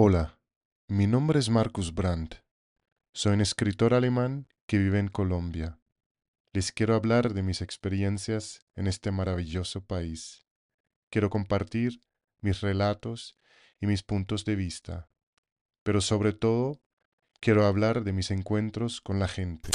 Hola, mi nombre es Marcus Brandt. Soy un escritor alemán que vive en Colombia. Les quiero hablar de mis experiencias en este maravilloso país. Quiero compartir mis relatos y mis puntos de vista, pero sobre todo quiero hablar de mis encuentros con la gente.